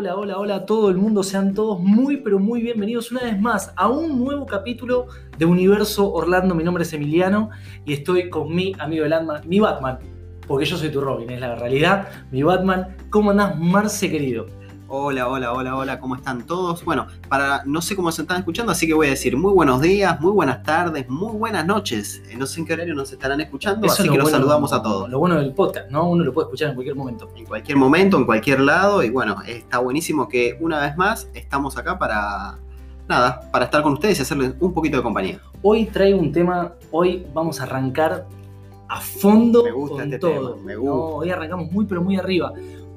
hola, hola, hola a todo el mundo. Sean todos muy, pero muy bienvenidos una vez más a un nuevo capítulo de Universo Orlando. Mi nombre es Emiliano y estoy con mi amigo el Batman, mi Batman, porque yo soy tu Robin, es la realidad. Mi Batman, ¿cómo andás, Marce querido? Hola, hola, hola, hola, ¿cómo están todos? Bueno, para no sé cómo se están escuchando, así que voy a decir muy buenos días, muy buenas tardes, muy buenas noches. Eh, No sé en qué horario nos estarán escuchando, Eso así que los bueno- saludamos a todos. Lo bueno del podcast, ¿no? Uno lo puede escuchar en cualquier momento. En cualquier momento, en cualquier lado, y bueno, está buenísimo que una vez más estamos acá para nada, para estar con ustedes y hacerles un poquito de compañía. Hoy traigo un tema, hoy vamos a arrancar a fondo Me gusta con este todo. tema, me No, gusta. hoy arrancamos muy pero muy arriba.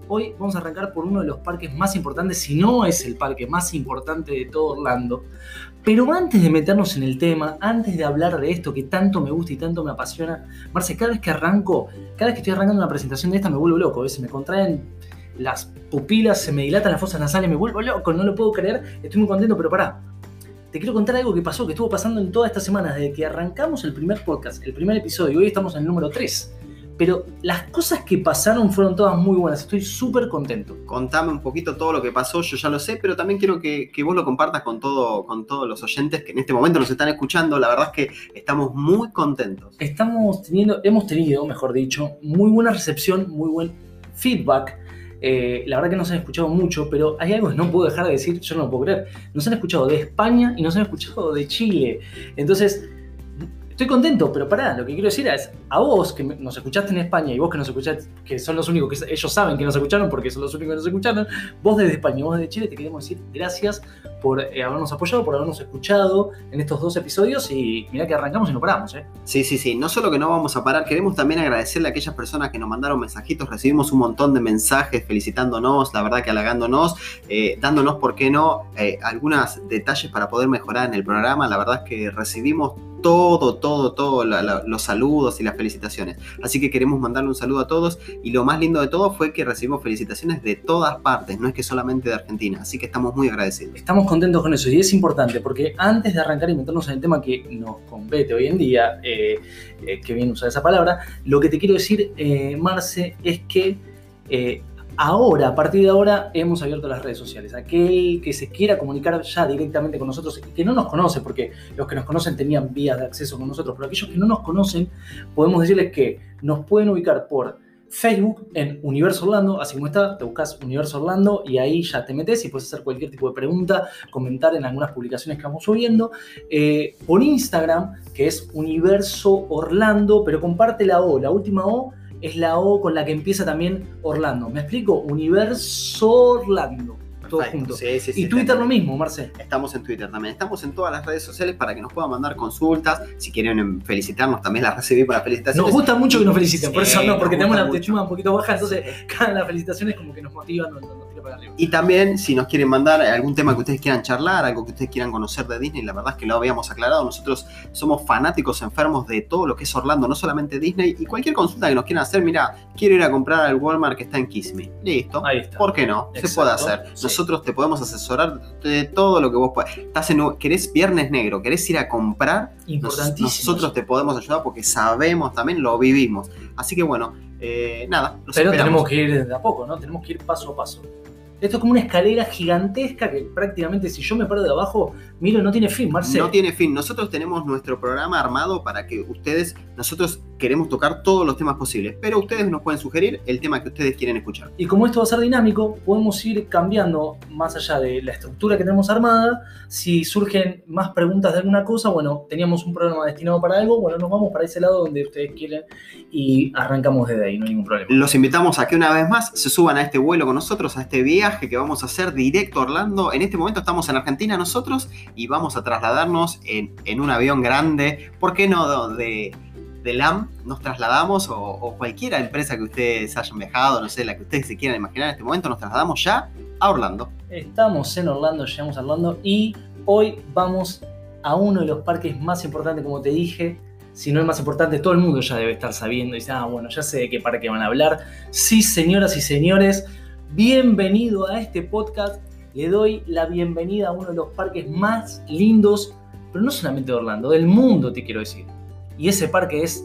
Hoy vamos a arrancar por uno de los parques más importantes, si no es el parque más importante de todo Orlando. Pero antes de meternos en el tema, antes de hablar de esto que tanto me gusta y tanto me apasiona, Marce, cada vez que arranco, cada vez que estoy arrancando una presentación de esta me vuelvo loco, se me contraen las pupilas, se me dilatan las fosas nasales, me vuelvo loco, no lo puedo creer, estoy muy contento, pero pará, te quiero contar algo que pasó, que estuvo pasando en toda esta semana, desde que arrancamos el primer podcast, el primer episodio, y hoy estamos en el número 3. Pero las cosas que pasaron fueron todas muy buenas, estoy súper contento. Contame un poquito todo lo que pasó, yo ya lo sé, pero también quiero que, que vos lo compartas con, todo, con todos los oyentes que en este momento nos están escuchando. La verdad es que estamos muy contentos. Estamos teniendo, hemos tenido, mejor dicho, muy buena recepción, muy buen feedback. Eh, la verdad que nos han escuchado mucho, pero hay algo que no puedo dejar de decir, yo no lo puedo creer. Nos han escuchado de España y nos han escuchado de Chile. Entonces, estoy contento, pero pará, lo que quiero decir es, a vos que nos escuchaste en España y vos que nos escuchaste, que son los únicos que ellos saben que nos escucharon porque son los únicos que nos escucharon, vos desde España y vos desde Chile te queremos decir gracias por eh, habernos apoyado, por habernos escuchado en estos dos episodios y mirá que arrancamos y no paramos, ¿eh? Sí, sí, sí. No solo que no vamos a parar, queremos también agradecerle a aquellas personas que nos mandaron mensajitos. Recibimos un montón de mensajes felicitándonos, la verdad que halagándonos, eh, dándonos, ¿por qué no?, eh, algunos detalles para poder mejorar en el programa. La verdad es que recibimos todo, todo, todo, los saludos y las felicitaciones. Así que queremos mandarle un saludo a todos. Y lo más lindo de todo fue que recibimos felicitaciones de todas partes, no es que solamente de Argentina. Así que estamos muy agradecidos. Estamos contentos con eso y es importante porque antes de arrancar y meternos en el tema que nos compete hoy en día, eh, eh, que bien usar esa palabra, lo que te quiero decir, eh, Marce, es que eh, ahora, a partir de ahora, hemos abierto las redes sociales. Aquel que se quiera comunicar ya directamente con nosotros y que no nos conoce, porque los que nos conocen tenían vías de acceso con nosotros, pero aquellos que no nos conocen, podemos decirles que nos pueden ubicar por Facebook en Universo Orlando, así como está, te buscas Universo Orlando y ahí ya te metes y puedes hacer cualquier tipo de pregunta, comentar en algunas publicaciones que vamos subiendo. Eh, por Instagram, que es Universo Orlando, pero comparte la O, la última O es la O con la que empieza también Orlando. ¿Me explico? Universo Orlando. Todo junto. Sí, sí, sí, y Twitter lo mismo, Marce. Estamos en Twitter también. Estamos en todas las redes sociales para que nos puedan mandar consultas. Si quieren felicitarnos, también las recibí para felicitaciones. Nos gusta mucho que nos feliciten, por eso no, porque tenemos la autoestima un poquito baja, entonces cada las felicitaciones como que nos motivan, tira para arriba. Y también, si nos quieren mandar algún tema que ustedes quieran charlar, algo que ustedes quieran conocer de Disney, la verdad es que lo habíamos aclarado. Nosotros somos fanáticos enfermos de todo lo que es Orlando, no solamente Disney. Y cualquier consulta que nos quieran hacer, mira, quiero ir a comprar al Walmart que está en Kiss Me. Listo. Ahí está. ¿Por qué no? Se puede hacer. sí. Nosotros te podemos asesorar de todo lo que vos puedas. Estás en, querés viernes negro, querés ir a comprar, nos- nosotros te podemos ayudar porque sabemos también, lo vivimos. Así que bueno, eh, nada. Pero esperamos. tenemos que ir de a poco, ¿no? Tenemos que ir paso a paso. Esto es como una escalera gigantesca que prácticamente si yo me paro de abajo, miro, no tiene fin, Marce. No tiene fin. Nosotros tenemos nuestro programa armado para que ustedes, nosotros queremos tocar todos los temas posibles, pero ustedes nos pueden sugerir el tema que ustedes quieren escuchar. Y como esto va a ser dinámico, podemos ir cambiando más allá de la estructura que tenemos armada. Si surgen más preguntas de alguna cosa, bueno, teníamos un programa destinado para algo, bueno, nos vamos para ese lado donde ustedes quieren y arrancamos desde ahí, no hay ningún problema. Los invitamos a que una vez más se suban a este vuelo con nosotros, a este viaje que vamos a hacer directo a Orlando. En este momento estamos en Argentina nosotros y vamos a trasladarnos en, en un avión grande. ¿Por qué no de, de LAM nos trasladamos o, o cualquier empresa que ustedes hayan viajado, no sé, la que ustedes se quieran imaginar en este momento, nos trasladamos ya a Orlando. Estamos en Orlando, llegamos a Orlando y hoy vamos a uno de los parques más importantes, como te dije. Si no el más importante, todo el mundo ya debe estar sabiendo. Y dice, ah, bueno, ya sé de qué parque van a hablar. Sí, señoras y señores, bienvenido a este podcast. Le doy la bienvenida a uno de los parques más lindos, pero no solamente de Orlando, del mundo, te quiero decir. Y ese parque es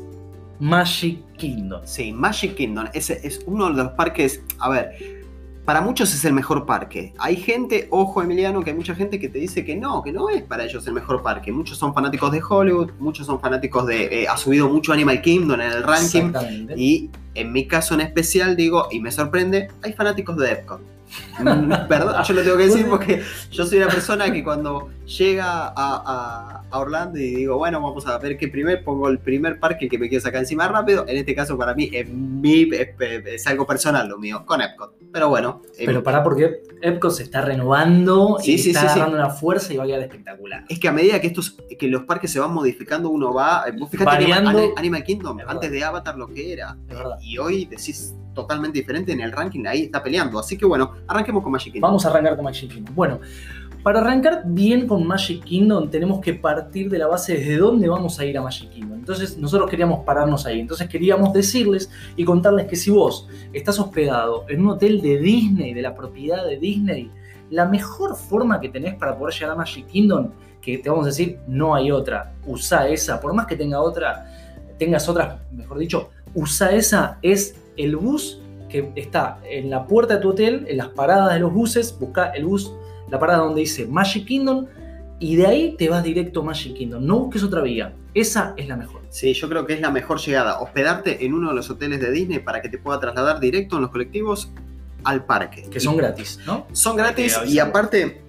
Magic Kingdom. Sí, Magic Kingdom ese es uno de los parques, a ver, para muchos es el mejor parque. Hay gente, ojo Emiliano, que hay mucha gente que te dice que no, que no es para ellos el mejor parque. Muchos son fanáticos de Hollywood, muchos son fanáticos de... eh, ha subido mucho Animal Kingdom en el ranking. Exactamente. Y en mi caso en especial digo, y me sorprende, hay fanáticos de Epcot. Mm, Perdón, yo lo tengo que decir porque yo soy una persona que cuando llega a, a- a Orlando y digo, bueno, vamos a ver qué primer, pongo el primer parque que me quiero sacar encima rápido. En este caso para mí es, mi, es, es algo personal lo mío, con Epcot. Pero bueno, eh, Pero pará, porque Epcot se está renovando Sí, y sí, está sí, agarrando una fuerza y va a quedar espectacular. es que a medida que estos que los parques se van modificando, uno va. eh, Vos fíjate Animal, Variando. Ani- Animal Kingdom, Es verdad. antes de Avatar lo que era. Y hoy decís totalmente diferente en el ranking, ahí está peleando. Así que bueno, arranquemos con Magic Kingdom. Vamos a arrancar con Magic Kingdom. Bueno, para arrancar bien con Magic Kingdom tenemos que partir de la base desde dónde vamos a ir a Magic Kingdom. Entonces nosotros queríamos pararnos ahí. Entonces queríamos decirles y contarles que si vos estás hospedado en un hotel de Disney, de la propiedad de Disney, la mejor forma que tenés para poder llegar a Magic Kingdom, que te vamos a decir, no hay otra, usa esa, por más que tenga otra, tengas otra, mejor dicho, usa esa, es el bus que está en la puerta de tu hotel, en las paradas de los buses, busca el bus, la parada donde dice Magic Kingdom, y de ahí te vas directo a Magic Kingdom. No busques otra vía. Esa es la mejor. Sí, yo creo que es la mejor llegada. Hospedarte en uno de los hoteles de Disney para que te pueda trasladar directo en los colectivos al parque. Que son gratis, ¿no? Son gratis y aparte,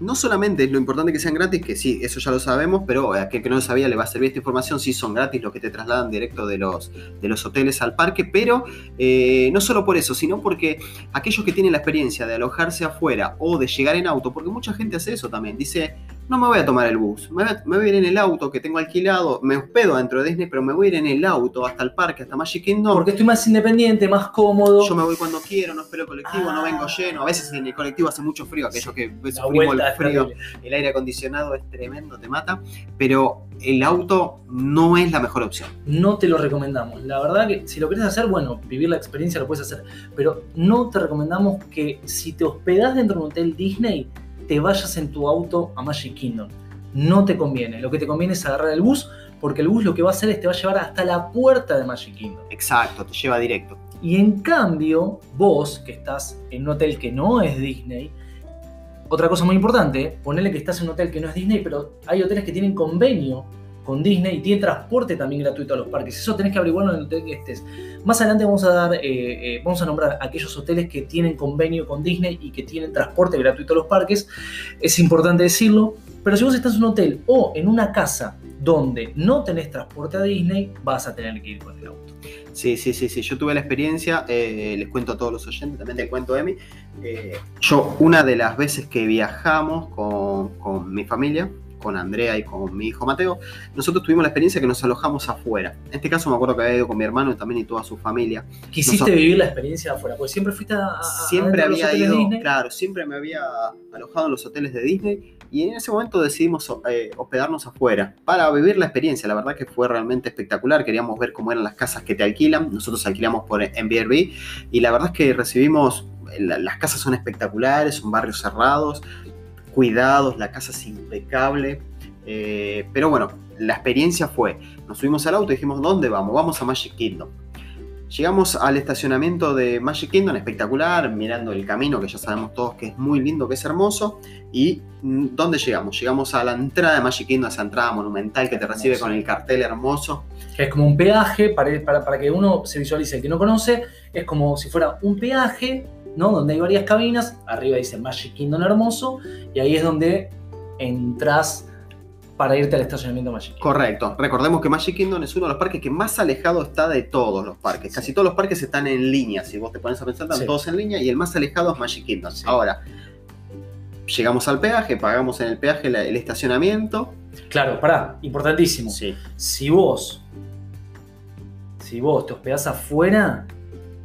no solamente es lo importante que sean gratis, que sí, eso ya lo sabemos, pero a aquel que no lo sabía le va a servir esta información, sí son gratis los que te trasladan directo de los, de los hoteles al parque, pero eh, no solo por eso, sino porque aquellos que tienen la experiencia de alojarse afuera o de llegar en auto, porque mucha gente hace eso también, dice, no me voy a tomar el bus, me voy a, me voy a ir en el auto que tengo alquilado, me hospedo dentro de Disney, pero me voy a ir en el auto hasta el parque, hasta Magic Kingdom. Porque estoy más independiente, más cómodo. Yo me voy cuando quiero, no espero colectivo, no Ah. vengo lleno. A veces en el colectivo hace mucho frío, aquellos que sufrimos el frío, el aire acondicionado es tremendo, te mata. Pero el auto no es la mejor opción. no te lo recomendamos. La verdad que si lo querés hacer, bueno, vivir la experiencia lo puedes hacer. Pero no te recomendamos que si te hospedás dentro de un hotel Disney, te vayas en tu auto a Magic Kingdom. No te conviene. Lo que te conviene es agarrar el bus, porque el bus lo que va a hacer es te va a llevar hasta la puerta de Magic Kingdom. Exacto, te lleva directo. Y en cambio, vos, que estás en un hotel que no es Disney, otra cosa muy importante, ponele que estás en un hotel que no es Disney, pero hay hoteles que tienen convenio con Disney y tienen transporte también gratuito a los parques. Eso tenés que averiguarlo en el hotel que estés. Más adelante vamos a dar, eh, eh, vamos a nombrar aquellos hoteles que tienen convenio con Disney y que tienen transporte gratuito a los parques. Es importante decirlo. Pero si vos estás en un hotel o en una casa donde no tenés transporte a Disney, vas a tener que ir con el auto. Sí, sí, sí, sí. Yo tuve la experiencia, eh, les cuento a todos los oyentes, también te cuento, Emi. Eh, yo, una de las veces que viajamos con mi familia, con Andrea y con mi hijo Mateo, nosotros tuvimos la experiencia que nos alojamos afuera. En este caso me acuerdo que había ido con mi hermano y también y toda su familia. Quisiste Nosotros- vivir la experiencia de afuera, porque siempre fuiste a. siempre de los había hoteles ido, Disney. claro, siempre me había alojado en los hoteles de Disney y en ese momento decidimos eh, hospedarnos afuera para vivir la experiencia. La verdad que fue realmente espectacular. Queríamos ver cómo eran las casas que te alquilan. Nosotros alquilamos por Airbnb y la verdad es que recibimos. la- las casas son espectaculares, son barrios cerrados, cuidados, la casa es impecable. eh, pero bueno, la experiencia fue, nos subimos al auto y dijimos, ¿dónde vamos? Vamos a Magic Kingdom. Llegamos al estacionamiento de Magic Kingdom, espectacular, mirando el camino que ya sabemos todos que es muy lindo, que es hermoso. ¿Y mm, dónde llegamos? Llegamos a la entrada de Magic Kingdom, esa entrada monumental que te recibe Hermoso. con el cartel hermoso. Que es como un peaje, para, para, para que uno se visualice, el que no conoce, es como si fuera un peaje, ¿no? Donde hay varias cabinas, arriba dice Magic Kingdom hermoso, y ahí es donde entras para irte al estacionamiento Magic Kingdom. Correcto. Recordemos que Magic Kingdom es uno de los parques que más alejado está de todos los parques. Casi todos los parques están en línea. Si vos te pones a pensar, están Sí. todos en línea y el más alejado es Magic Kingdom. Sí. Ahora, llegamos al peaje, pagamos en el peaje la- el estacionamiento. Claro, pará, importantísimo. Sí. Si vos, si vos te hospedás afuera,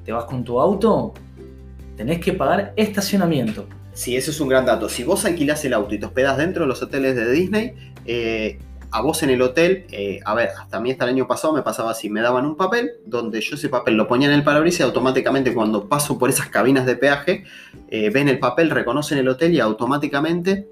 te vas con tu auto, tenés que pagar estacionamiento. Sí, ese es un gran dato. Si vos alquilás el auto y te hospedás dentro de los hoteles de Disney, eh, a vos en el hotel, eh, a ver, hasta a mí hasta el año pasado me pasaba así, me daban un papel donde yo ese papel lo ponía en el parabrisas y automáticamente cuando paso por esas cabinas de peaje, eh, ven el papel, reconocen el hotel y automáticamente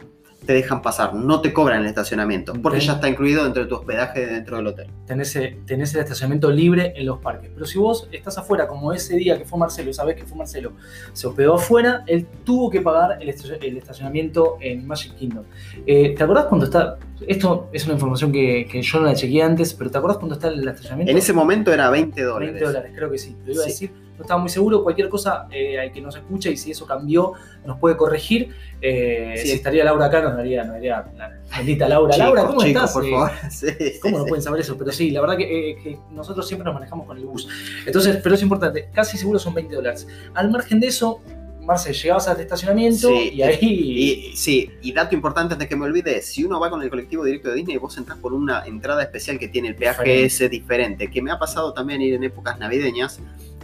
te dejan pasar, no te cobran el estacionamiento, porque ya está incluido dentro de tu hospedaje dentro del hotel. tenés, eh, tenés el estacionamiento libre en los parques. Pero si vos estás afuera, como ese día que fue Marcelo, sabés que fue Marcelo, se hospedó afuera, él tuvo que pagar el estacionamiento en Magic Kingdom. Eh, ¿Te acordás cuando está.? Esto es una información que, que yo no la chequeé antes, pero ¿te acordás cuando está el estacionamiento? En ese momento era 20 dólares. 20 dólares, creo que sí. Lo iba a decir, no estaba muy seguro. Cualquier cosa eh, al que nos escucha y si eso cambió, nos puede corregir. Eh, Sí. Si estaría Laura acá, nos daría, nos daría la bendita Laura. Laura, ¿cómo chicos, estás? por Eh, favor. Sí, ¿Cómo no pueden saber eso? Pero sí, la verdad que, eh, que nosotros siempre nos manejamos con el bus. Entonces, pero es importante, casi seguro son 20 dólares. Al margen de eso, Marce, llegabas al estacionamiento Sí, y ahí. Y, sí, y dato importante antes que me olvide, si uno va con el colectivo directo de Disney, vos entras por una entrada especial que tiene el peaje Diferente. ese diferente, que me ha pasado también ir en épocas navideñas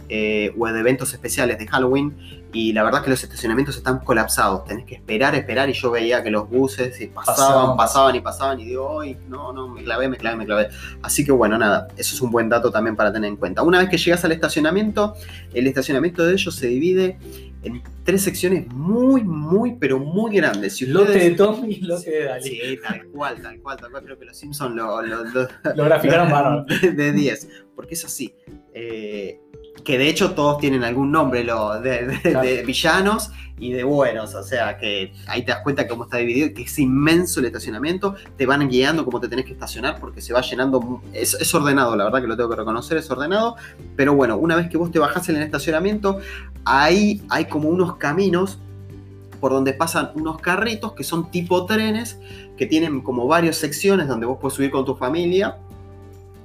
eh, o de eventos especiales de Halloween, y la verdad que los estacionamientos están colapsados, tenés que esperar, esperar, y yo veía que los buses y pasaban, Pasaban. pasaban y pasaban, y digo, ay, no, no, me clavé, me clavé, me clavé. Así que bueno, nada, eso es un buen dato también para tener en cuenta. Una vez que llegas al estacionamiento, el estacionamiento de ellos se divide en tres secciones muy, muy, pero muy grandes. Si Lote ustedes- de Tommy y lote de Dalí. Sí, tal cual, tal cual, tal cual. Creo que los Simpsons lo, lo, lo- Lo graficaron de, de 10. Porque es así. Eh, que de hecho todos tienen algún nombre lo, de, de- Claro. de villanos y de buenos. O sea que ahí te das cuenta cómo está dividido, que es inmenso el estacionamiento. Te van guiando cómo te tenés que estacionar porque se va llenando. Es, es ordenado, la verdad que lo tengo que reconocer, es ordenado. Pero bueno, una vez que vos te bajás en el estacionamiento, ahí hay como unos caminos por donde pasan unos carritos que son tipo trenes, que tienen como varias secciones donde vos puedes subir con tu familia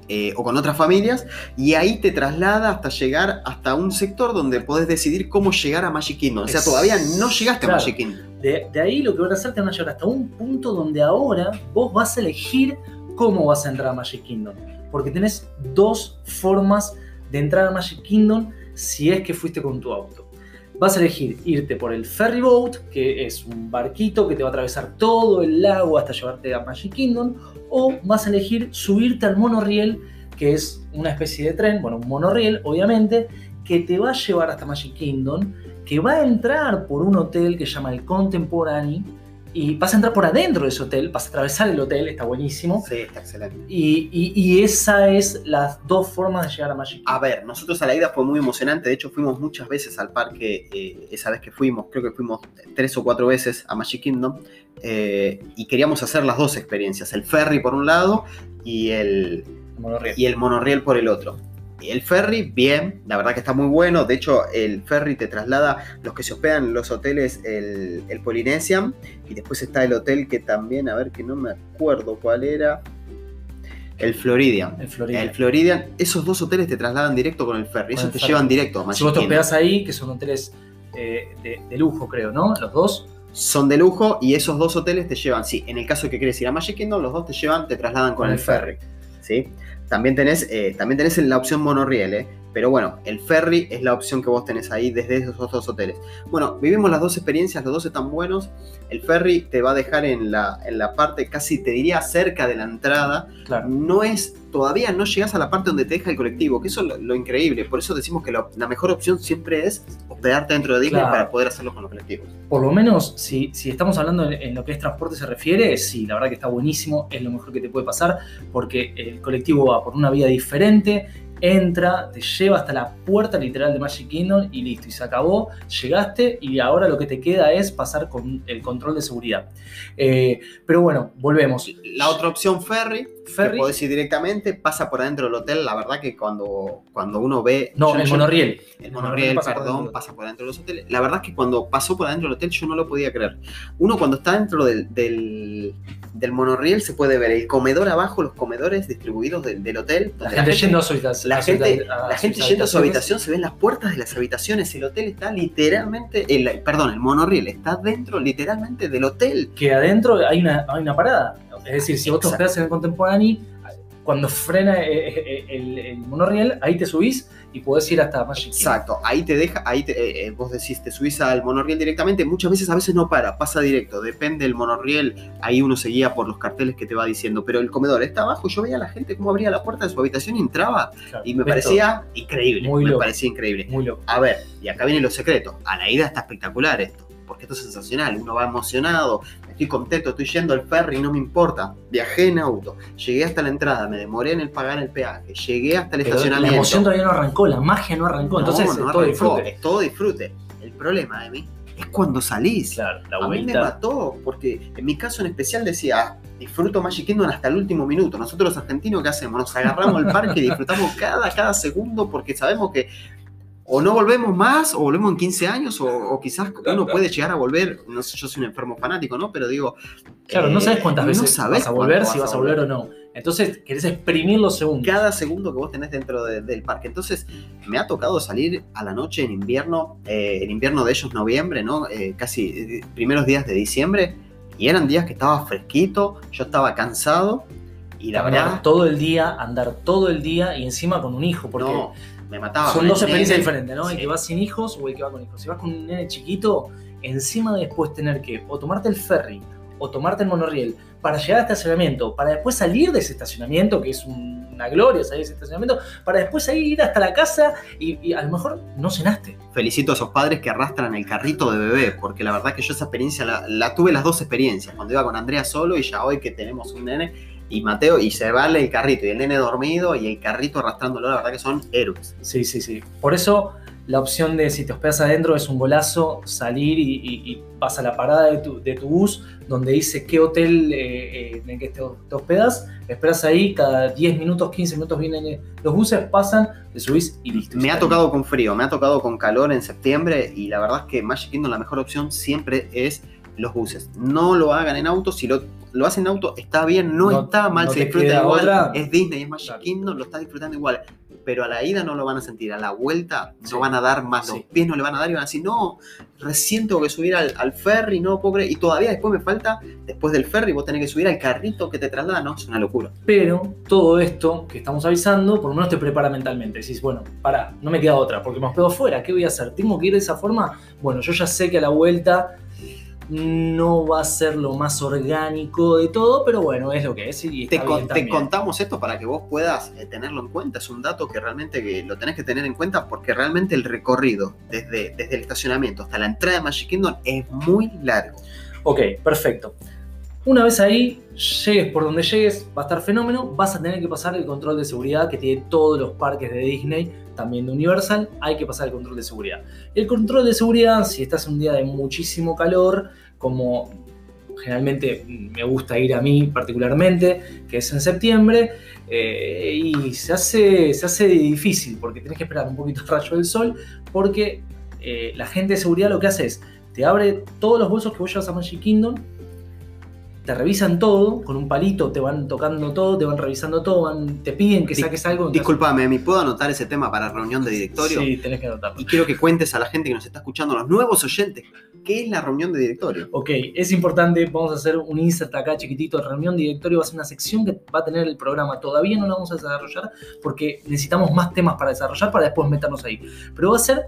eh, o con otras familias, y ahí te traslada hasta llegar hasta un sector donde podés decidir cómo llegar a Magic Kingdom. O sea, todavía no llegaste claro. a Magic Kingdom. De, de ahí lo que van a hacer te van a llevar hasta un punto donde ahora vos vas a elegir cómo vas a entrar a Magic Kingdom. Porque tenés dos formas de entrar a Magic Kingdom si es que fuiste con tu auto. Vas a elegir irte por el ferry boat, que es un barquito que te va a atravesar todo el lago hasta llevarte a Magic Kingdom, o vas a elegir subirte al monorriel, que es una especie de tren, bueno, un monorriel, obviamente, que te va a llevar hasta Magic Kingdom, que va a entrar por un hotel que se llama el Contemporary, y vas a entrar por adentro de ese hotel, vas a atravesar el hotel, está buenísimo, Sí, está excelente. y, y, y esa es las dos formas de llegar a Magic A ver, nosotros a la ida fue muy emocionante. De hecho, fuimos muchas veces al parque. eh, esa vez que fuimos, creo que fuimos tres o cuatro veces a Magic Kingdom. eh, y queríamos hacer las dos experiencias: el ferry por un lado y el, Monorriel. y el monorriel por el otro. El ferry, bien, la verdad que está muy bueno. De hecho, el ferry te traslada los que se hospedan en los hoteles, el, el Polynesian. Y después está el hotel que también, a ver que no me acuerdo cuál era. El Floridian. En Florida. El Floridian, esos dos hoteles te trasladan directo con el ferry. Con Esos el te ferry. llevan directo a Magic si vos te hospedás ahí, que son hoteles eh, de, de lujo, creo, ¿no? Los dos. Son de lujo y esos dos hoteles te llevan, sí, en el caso que quieres ir a Magic Kingdom, los dos te llevan, te trasladan con, Con el el ferry. ferry. ¿sí? También tenés, eh, también tenés la opción monorriel, ¿eh? Pero bueno, el ferry es la opción que vos tenés ahí desde esos dos hoteles. Bueno, vivimos las dos experiencias, los dos están buenos. El ferry te va a dejar en la, en la parte casi, te diría, cerca de la entrada. Claro. No es, todavía no llegas a la parte donde te deja el colectivo, que eso es lo, lo increíble. Por eso decimos que lo- la mejor opción siempre es hospedarte dentro de Disney Claro. para poder hacerlo con los colectivos. Por lo menos, si, si estamos hablando en, en lo que es transporte se refiere, sí, la verdad que está buenísimo, es lo mejor que te puede pasar, porque el colectivo va por una vía diferente, entra, te lleva hasta la puerta literal de Magic Kingdom y listo, y se acabó, llegaste y ahora lo que te queda es pasar con el control de seguridad. Eh, pero bueno, volvemos. La otra opción, ferry, Ferry. que podés ir directamente, pasa por adentro del hotel. La verdad que cuando, cuando uno ve. No, yo- el yo- monorriel. El monorriel, pasa por perdón, pasa por adentro de los hoteles. La verdad es que cuando pasó por adentro del hotel yo no lo podía creer. Uno cuando está dentro del, del, del monorriel se puede ver el comedor abajo, los comedores distribuidos del, del hotel. La gente yendo a su habitación. la gente, la gente yendo a su habitación, se ven las puertas de las habitaciones. El hotel está literalmente, el, perdón, el monorriel está dentro literalmente del hotel. que adentro hay una, hay una parada. Es decir, si vos te hospedás en el Contemporary, cuando frena eh, eh, el, el monorriel, ahí te subís y podés ir hasta Magic. Exacto, ahí te deja, ahí te- eh, eh, vos decís, te subís al monorriel directamente, muchas veces a veces no para, pasa directo, depende del monorriel, ahí uno se guía por los carteles que te va diciendo, pero el comedor está abajo, yo veía a la gente cómo abría la puerta de su habitación y entraba, Claro, y me parecía increíble, Muy me loco. parecía increíble. Muy loco. A ver, y acá vienen los secretos, a la ida está espectacular esto, porque esto es sensacional, uno va emocionado, estoy contento, estoy yendo al ferry, no me importa. Viajé en auto, llegué hasta la entrada, me demoré en el pagar el peaje, llegué hasta el Pero estacionamiento. la emoción todavía no arrancó, la magia no arrancó, entonces No, es todo disfrute. es todo disfrute. El problema de mí es cuando salís. Claro, la A mí me mató, porque en mi caso en especial decía, "Ah, disfruto Magic Kingdom hasta el último minuto. Nosotros los argentinos, ¿qué hacemos? Nos agarramos el parque y disfrutamos cada, cada segundo porque sabemos que o no volvemos más, o volvemos en 15 años, o, o quizás uno puede llegar a volver, no sé, yo soy un enfermo fanático, ¿no? Pero digo... Claro, no eh, sabes cuántas no veces sabés vas a volver, cuándo si vas a volver o no. Entonces querés exprimir los segundos. cada segundo que vos tenés dentro de- del parque. Entonces, me ha tocado salir a la noche en invierno, eh, el invierno de ellos noviembre, ¿no? Eh, casi eh, primeros días de diciembre, y eran días que estaba fresquito, yo estaba cansado, y la Caminar verdad, todo el día, andar todo el día y encima con un hijo, porque no, me mataba. son dos el experiencias diferentes, ¿no? El Sí. que va sin hijos o el que va con hijos. Si vas con un nene chiquito, encima de después tener que o tomarte el ferry o tomarte el monorriel para llegar al estacionamiento, para después salir de ese estacionamiento, que es un- una gloria salir de ese estacionamiento, para después ahí ir hasta la casa y, y a lo mejor no cenaste. Felicito a esos padres que arrastran el carrito de bebé, porque la verdad que yo esa experiencia la, la tuve las dos experiencias, cuando iba con Andrea solo y ya hoy que tenemos un nene y Mateo y se vale el carrito y el nene dormido y el carrito arrastrándolo, la verdad que son héroes. Sí, sí, sí. Por eso la opción de si te hospedas adentro es un golazo, salir y, y- y vas a la parada de tu, de tu bus donde dice qué hotel eh, eh, en el que te, te hospedas, esperas ahí, cada 10 minutos, 15 minutos vienen eh, los buses, pasan, te subís y listo. Me ha tocado con frío, me ha tocado con calor en septiembre y la verdad es que Magic Kingdom la mejor opción siempre es los buses. No lo hagan en auto, si lo, lo hacen en auto está bien, no, No- está mal, no se disfruta igual, otra. es Disney, es Magic Claro. Kingdom, lo estás disfrutando igual. Pero a la ida no lo van a sentir, a la vuelta Sí. no van a dar más, los pies no le van a dar y van a decir, no, recién tengo que subir al, al ferry, no creer. Y todavía después me falta, después del ferry, vos tenés que subir al carrito que te traslada, no, es una locura. Pero todo esto que estamos avisando, por lo menos te prepara mentalmente. Decís, bueno, pará, no me queda otra, porque me hospedo fuera, ¿qué voy a hacer? ¿Tengo que ir de esa forma? Bueno, yo ya sé que a la vuelta no va a ser lo más orgánico de todo, pero bueno, es lo que es y Te, con- contamos esto para que vos puedas eh, tenerlo en cuenta. Es un dato que realmente que lo tenés que tener en cuenta porque realmente el recorrido desde, desde el estacionamiento hasta la entrada de Magic Kingdom es muy largo. Ok, perfecto. Una vez ahí, llegues por donde llegues, va a estar fenómeno, vas a tener que pasar el control de seguridad que tiene todos los parques de Disney, también de Universal, hay que pasar el control de seguridad. El control de seguridad, si estás en un día de muchísimo calor, como generalmente me gusta ir a mí particularmente, que es en septiembre, eh, y se hace, se hace difícil porque tenés que esperar un poquito el rayo del sol, porque eh, la gente de seguridad lo que hace es, te abre todos los bolsos que vos llevas a Magic Kingdom, te revisan todo, con un palito te van tocando todo, te van revisando todo, van- te piden que Di- saques algo. Disculpame, ¿me puedo anotar ese tema para reunión de directorio? Sí, tenés que anotarlo. Y quiero que cuentes a la gente que nos está escuchando, a los nuevos oyentes, ¿qué es la reunión de directorio? Ok, es importante, vamos a hacer un insert acá chiquitito, reunión de directorio va a ser una sección que va a tener el programa, todavía no la vamos a desarrollar porque necesitamos más temas para desarrollar para después meternos ahí, pero va a ser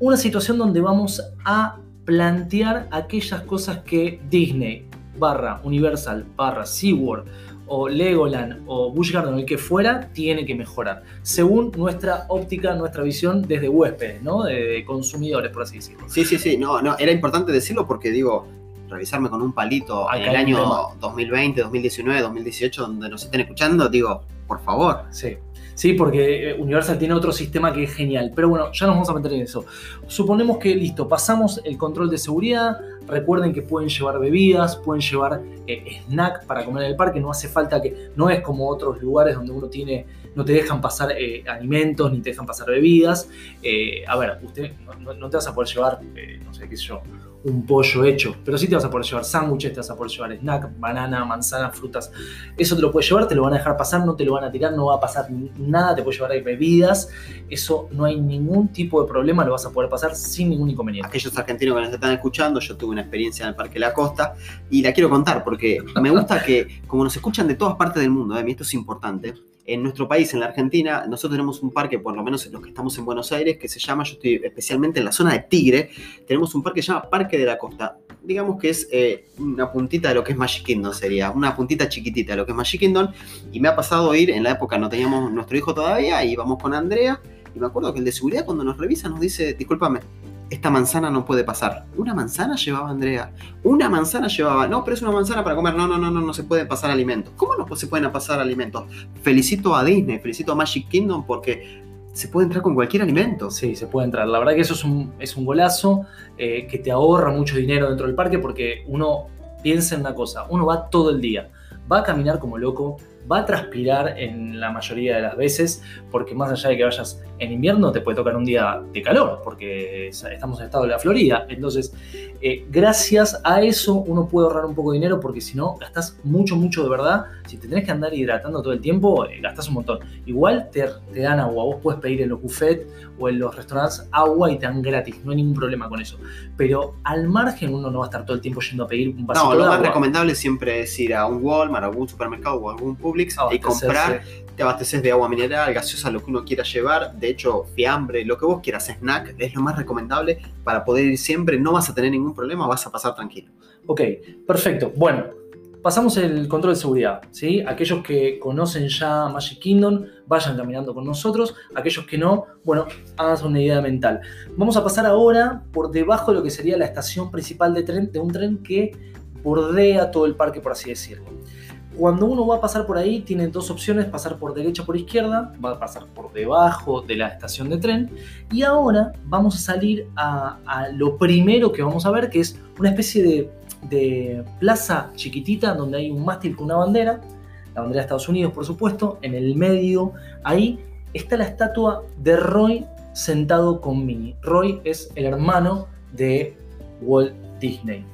una situación donde vamos a plantear aquellas cosas que Disney barra Universal barra SeaWorld o Legoland o Busch Garden o el que fuera tiene que mejorar según nuestra óptica, nuestra visión desde huéspedes, ¿no? de, consumidores por así decirlo. Sí, sí, sí, no, no, era importante decirlo porque digo, revisarme con un palito Acá en el año tema. 2020, 2019, 2018, donde nos estén escuchando, digo, por favor. Sí. Sí, porque eh, Universal tiene otro sistema que es genial. Pero bueno, ya nos vamos a meter en eso. Suponemos que, listo, pasamos el control de seguridad. Recuerden que pueden llevar bebidas, pueden llevar eh, snack para comer en el parque. No hace falta que. No es como otros lugares donde uno tiene. No te dejan pasar eh, alimentos ni te dejan pasar bebidas. Eh, a ver, usted no, no- te vas a poder llevar, no sé qué sé yo, un pollo hecho, pero sí te vas a poder llevar sándwiches, te vas a poder llevar snack, banana, manzana, frutas. Eso te lo puedes llevar, te lo van a dejar pasar, no te lo van a tirar, no va a pasar nada, te puedes llevar ahí bebidas. Eso no hay ningún tipo de problema, lo vas a poder pasar sin ningún inconveniente. Aquellos argentinos que nos están escuchando, yo tuve una experiencia en el Parque La Costa y la quiero contar porque me gusta que, como nos escuchan de todas partes del mundo, ¿eh? y esto es importante, en nuestro país, en la Argentina, nosotros tenemos un parque, por lo menos los que estamos en Buenos Aires, que se llama, yo estoy especialmente en la zona de Tigre, tenemos un parque que se llama Parque de la Costa. Digamos que es eh, una puntita de lo que es Magic Kingdom, sería una puntita chiquitita de lo que es Magic Kingdom. Y me ha pasado ir, en la época no teníamos nuestro hijo todavía, y íbamos con Andrea, y me acuerdo que el de seguridad cuando nos revisa nos dice, discúlpame, esta manzana no puede pasar. Una manzana llevaba Andrea. Una manzana llevaba. No, pero es una manzana para comer. No, no, no, no, no se pueden pasar alimentos. ¿Cómo no se pueden pasar alimentos? Felicito a Disney, felicito a Magic Kingdom porque se puede entrar con cualquier alimento. Sí, se puede entrar. La verdad que eso es un, es un golazo eh, que te ahorra mucho dinero dentro del parque porque uno piensa en una cosa, uno va todo el día, va a caminar como loco, va a transpirar en la mayoría de las veces, porque más allá de que vayas en invierno, te puede tocar un día de calor, porque estamos en estado de la Florida. Entonces, eh, gracias a eso uno puede ahorrar un poco de dinero, porque si no, gastas mucho, mucho de verdad. Si te tenés que andar hidratando todo el tiempo, eh, gastas un montón. Igual te, te, dan agua, vos puedes pedir en los buffets o en los restaurantes agua y te dan gratis, no hay ningún problema con eso. Pero al margen uno no va a estar todo el tiempo yendo a pedir un vasito No, lo de más agua. recomendable siempre es ir a un Walmart, a algún supermercado o algún Publix y comprar te abasteces de agua mineral, gaseosa, lo que uno quiera llevar, de hecho, fiambre, lo que vos quieras, snack, es lo más recomendable para poder ir siempre, no vas a tener ningún problema, vas a pasar tranquilo. Ok, perfecto. Bueno, pasamos el control de seguridad. ¿sí? Aquellos que conocen ya Magic Kingdom, vayan caminando con nosotros. Aquellos que no, bueno, háganse una idea mental. Vamos a pasar ahora por debajo de lo que sería la estación principal de, tren, de un tren que bordea todo el parque, por así decirlo. Cuando uno va a pasar por ahí, tiene dos opciones, pasar por derecha o por izquierda, va a pasar por debajo de la estación de tren. Y ahora vamos a salir a, lo primero que vamos a ver, que es una especie de, de plaza chiquitita donde hay un mástil con una bandera, la bandera de Estados Unidos, por supuesto. En el medio, ahí está la estatua de Roy sentado con Minnie. Roy es el hermano de Walt Disney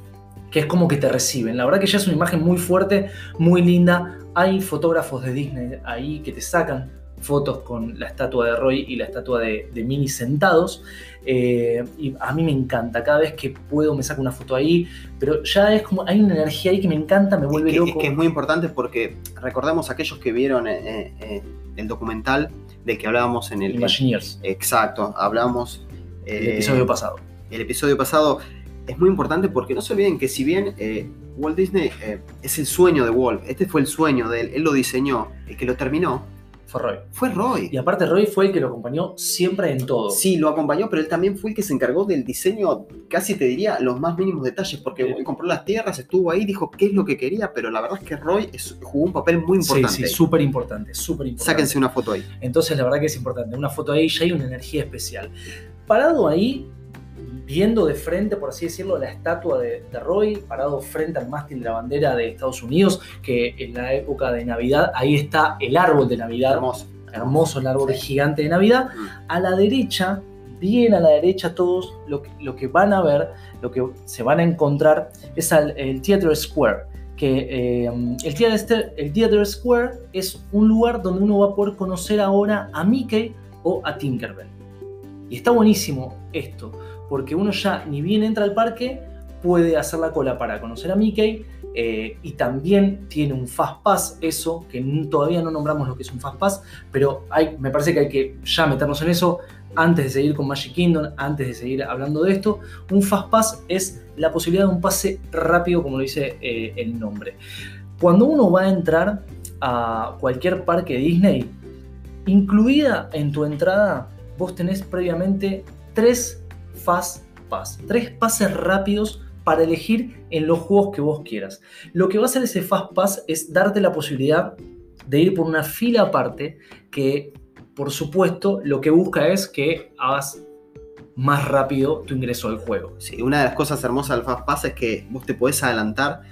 que es como que te reciben. La verdad que ya es una imagen muy fuerte, muy linda. Hay fotógrafos de Disney ahí que te sacan fotos con la estatua de Roy y la estatua de, de Minnie sentados. Eh, y a mí me encanta, cada vez que puedo me saco una foto ahí, pero ya es como, hay una energía ahí que me encanta, me vuelve es que, loco. Es que es muy importante porque recordemos aquellos que vieron eh, eh, el documental del que hablábamos en el... Imagineers. exacto, hablamos... el episodio pasado. El episodio pasado es muy importante porque no se olviden que si bien eh, Walt Disney eh, es el sueño de Walt, este fue el sueño de él, él lo diseñó, el que lo terminó Fue Roy. fue Roy. Y aparte Roy fue el que lo acompañó siempre en todo. Sí, lo acompañó, pero él también fue el que se encargó del diseño, casi te diría, los más mínimos detalles, porque Sí. él compró las tierras, estuvo ahí, dijo qué es lo que quería, pero la verdad es que Roy es- jugó un papel muy Sí, importante. sí, súper importante, súper importante. Sáquense una foto ahí. Entonces la verdad que es importante. Una foto ahí ya hay una energía especial. Parado ahí, viendo de frente, por así decirlo, la estatua de, de Roy, parado frente al mástil de la bandera de Estados Unidos, que en la época de Navidad, ahí está el árbol de Navidad. Hermoso. Hermoso el árbol Sí. gigante de Navidad. Mm. A la derecha, bien a la derecha, todos lo que, lo que van a ver, lo que se van a encontrar, es al- el Theater Square. Que eh, el, Theater, el Theater Square es un lugar donde uno va a poder conocer ahora a Mickey o a Tinkerbell. Y está buenísimo esto, porque uno ya ni bien entra al parque, puede hacer la cola para conocer a Mickey. eh, y también tiene un Fast Pass, eso, que todavía no nombramos lo que es un Fast Pass, pero hay, me parece que hay que ya meternos en eso antes de seguir con Magic Kingdom, antes de seguir hablando de esto. Un Fast Pass es la posibilidad de un pase rápido, como lo dice eh, el nombre. Cuando uno va a entrar a cualquier parque Disney, incluida en tu entrada, vos tenés previamente tres Fast Pass, tres pases rápidos para elegir en los juegos que vos quieras. Lo que va a hacer ese Fast Pass es darte la posibilidad de ir por una fila aparte que, por supuesto, lo que busca es que hagas más rápido tu ingreso al juego. Sí, una de las cosas hermosas del Fast Pass es que vos te podés adelantar.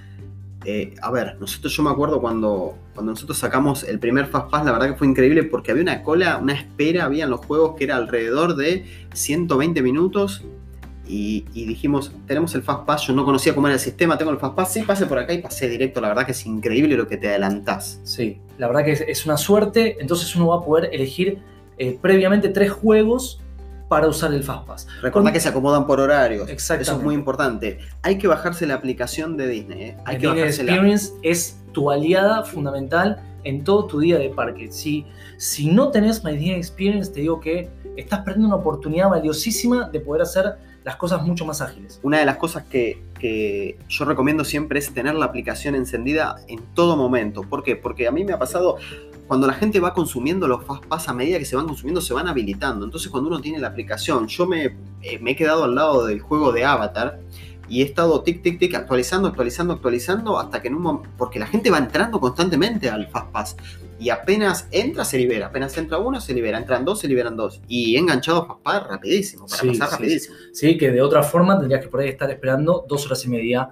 Eh, a ver, nosotros yo me acuerdo cuando, cuando nosotros sacamos el primer Fast Pass, la verdad que fue increíble porque había una cola, una espera, había en los juegos que era alrededor de 120 minutos. Y, dijimos, tenemos el Fast Pass, yo no conocía cómo era el sistema, tengo el Fast Pass, sí, pase por acá y pasé directo, la verdad que es increíble lo que te adelantás. Sí, la verdad que es, es una suerte, entonces uno va a poder elegir eh, previamente tres juegos para usar el Fast Pass. Recordá Con- que se acomodan por horarios, eso Exactamente. es muy importante. Hay que bajarse la aplicación de Disney, ¿eh? hay El que Disney bajarse la... Experience es tu aliada fundamental en todo tu día de parque. Si, si no tenés My Disney Experience, te digo que estás perdiendo una oportunidad valiosísima de poder hacer las cosas mucho más ágiles. Una de las cosas que, que yo recomiendo siempre es tener la aplicación encendida en todo momento. ¿Por qué? Porque a mí me ha pasado cuando la gente va consumiendo los Fastpass a medida que se van consumiendo, se van habilitando. Entonces, cuando uno tiene la aplicación, yo me, eh, me he quedado al lado del juego de Avatar y he estado tic, tic, tic, actualizando, actualizando, actualizando, hasta que en un momento, porque la gente va entrando constantemente al Fastpass y apenas entra, se libera, apenas entra uno, se libera, entran dos, se liberan dos. Y he enganchado Fastpass rapidísimo, para Sí, pasar sí, rapidísimo. Sí, que de otra forma tendrías que por ahí estar esperando dos horas y media.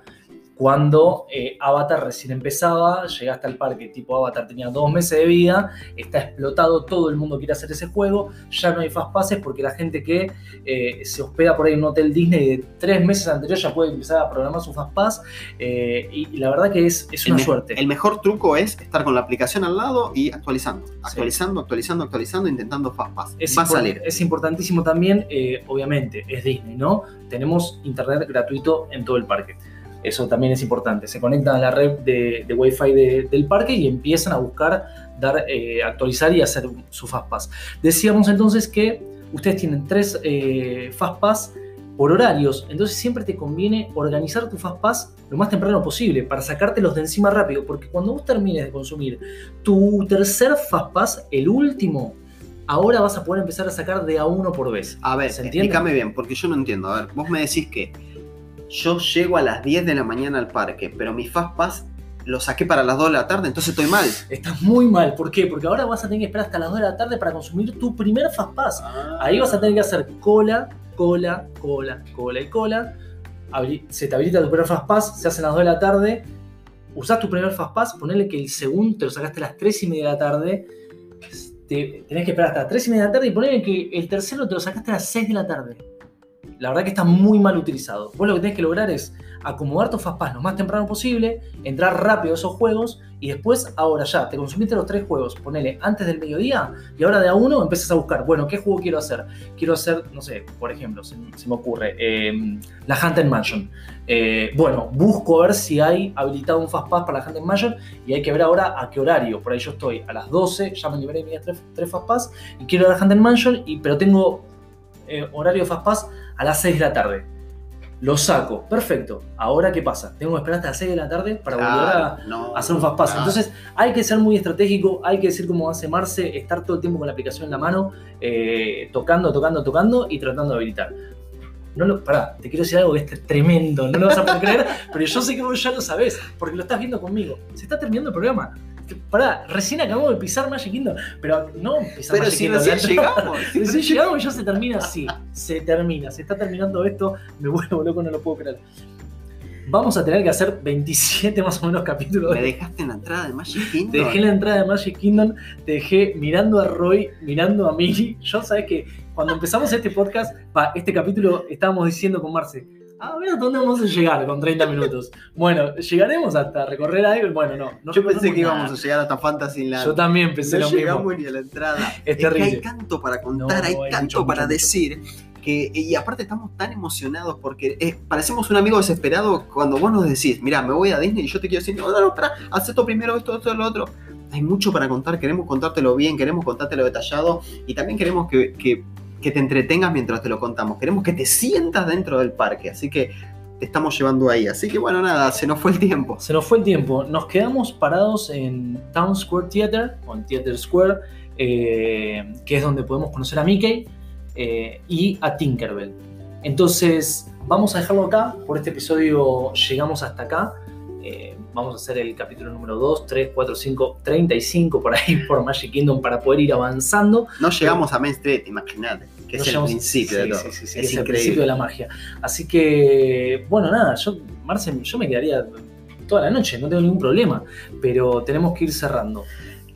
Cuando eh, Avatar recién empezaba, llegaste al parque tipo Avatar tenía dos meses de vida, está explotado, todo el mundo quiere hacer ese juego, ya no hay fast passes porque la gente que eh, se hospeda por ahí en un hotel Disney de tres meses anterior ya puede empezar a programar su fast pass eh, y, y la verdad que es, una suerte. El mejor truco es estar con la aplicación al lado y actualizando, actualizando, actualizando, actualizando, intentando Fastpass. Es, Va a salir. es importantísimo también, eh, obviamente, es Disney, ¿no? Tenemos internet gratuito en todo el parque. Eso también es importante. Se conectan a la red de, de Wi-Fi de- del parque y empiezan a buscar dar, eh, actualizar y hacer su Fastpass. Decíamos entonces que ustedes tienen tres eh, Fastpass por horarios, entonces siempre te conviene organizar tu Fastpass lo más temprano posible para sacártelos de encima rápido, porque cuando vos termines de consumir tu tercer Fastpass, el último, ahora vas a poder empezar a sacar de a uno por vez. A ver, explícame bien, porque yo no entiendo. A ver, vos me decís que yo llego a las 10 de la mañana al parque, pero mi Fastpass lo saqué para las 2 de la tarde, entonces estoy mal. Estás muy mal. ¿Por qué? Porque ahora vas a tener que esperar hasta las 2 de la tarde para consumir tu primer Fastpass. Ahí vas a tener que hacer cola, cola, cola, cola y cola. Se te habilita tu primer Fastpass, se hacen las 2 de la tarde. Usás tu primer Fastpass, ponele que el segundo te lo sacaste a las 3 y media de la tarde. Te- tenés que esperar hasta las 3 y media de la tarde y ponele que el tercero te lo sacaste a las 6 de la tarde. La verdad que está muy mal utilizado. Vos lo que tenés que lograr es acomodar tu Fastpass lo más temprano posible, entrar rápido a esos juegos y después, ahora ya, te consumiste los tres juegos, ponele antes del mediodía y ahora de a uno empiezas a buscar, bueno, ¿qué juego quiero hacer? Quiero hacer, no sé, por ejemplo, se, me ocurre, eh, la Haunted Mansion. Eh, bueno, busco a ver si hay habilitado un Fastpass para la Haunted Mansion y hay que ver ahora a qué horario. Por ahí yo estoy a las 12, ya me liberé mis tres, tres Fastpass y quiero a la Haunted Mansion, y, pero tengo eh, horario Fastpass a las 6 de la tarde. Lo saco, perfecto. Ahora, ¿qué pasa? Tengo que esperar hasta las 6 de la tarde para volver a, no, hacer un fastpass. claro. Entonces hay que ser muy estratégico, hay que decir como hace Marce, estar todo el tiempo con la aplicación en la mano, eh, tocando, tocando, tocando y tratando de habilitar. No lo, pará, te quiero decir algo que es tremendo, no lo vas a poder creer, pero yo sé que vos ya lo sabés, porque lo estás viendo conmigo. Se está terminando el programa. Pará, recién acabamos de pisar Magic Kingdom, pero no pisar Pero Magic si Kingdom. recién llegamos. si Recién llegamos y ya se termina así. Se termina, se está terminando esto. Me vuelvo loco, no lo puedo creer. Vamos a tener que hacer 27 más o menos capítulos. Me dejaste en la entrada de Magic Kingdom. Te dejé la entrada de Magic Kingdom, te dejé mirando a Roy, mirando a Mili. Yo sabes que cuando empezamos este podcast, este capítulo, estábamos diciendo con Marce, a ver dónde vamos a llegar con 30 minutos. Bueno, llegaremos hasta recorrer algo. Bueno, no. no Yo pensé que nada. íbamos a llegar hasta Fantasyland. Yo también pensé no lo mismo. llegamos ni a la entrada. Es que terrible. hay tanto para contar, No, hay hay tanto mucho, para mucho, decir. Que, y aparte estamos tan emocionados porque eh, parecemos un amigo desesperado cuando vos nos decís, mira, me voy a Disney y yo te quiero decir, no, no, no, espera, haz esto primero, esto, esto, lo otro. Hay mucho para contar, queremos contártelo bien, queremos contártelo detallado y también queremos que, que- que te entretengas mientras te lo contamos. Queremos que te sientas dentro del parque, así que te estamos llevando ahí. Así que bueno, nada, se nos fue el tiempo. Se nos fue el tiempo. Nos quedamos parados en Town Square Theater, o en Theater Square, eh, que es donde podemos conocer a Mickey eh, y a Tinkerbell. Entonces, vamos a dejarlo acá. Por este episodio llegamos hasta acá. Eh, vamos a hacer el capítulo número 2, 3, 4, 5, 35 por ahí por Magic Kingdom para poder ir avanzando. No llegamos a Main Street, imagínate, que No es el llegamos- principio sí, de todo. sí, sí, sí, es, es, el principio de la magia. Así que, bueno, nada, yo, Marce, yo me quedaría toda la noche, no tengo ningún problema, pero tenemos que ir cerrando.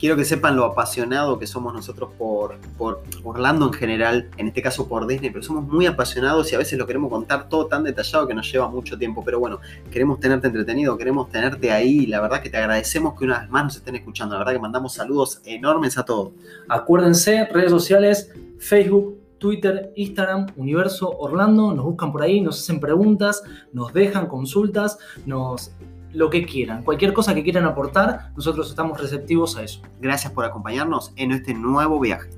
Quiero que sepan lo apasionado que somos nosotros por, por Orlando en general, en este caso por Disney, pero somos muy apasionados y a veces lo queremos contar todo tan detallado que nos lleva mucho tiempo. Pero bueno, queremos tenerte entretenido, queremos tenerte ahí la verdad que te agradecemos que una vez más nos estén escuchando. La verdad que mandamos saludos enormes a todos. Acuérdense, redes sociales, Facebook, Twitter, Instagram, Universo Orlando, nos buscan por ahí, nos hacen preguntas, nos dejan consultas, nos lo que quieran, cualquier cosa que quieran aportar, nosotros estamos receptivos a eso. Gracias por acompañarnos en este nuevo viaje.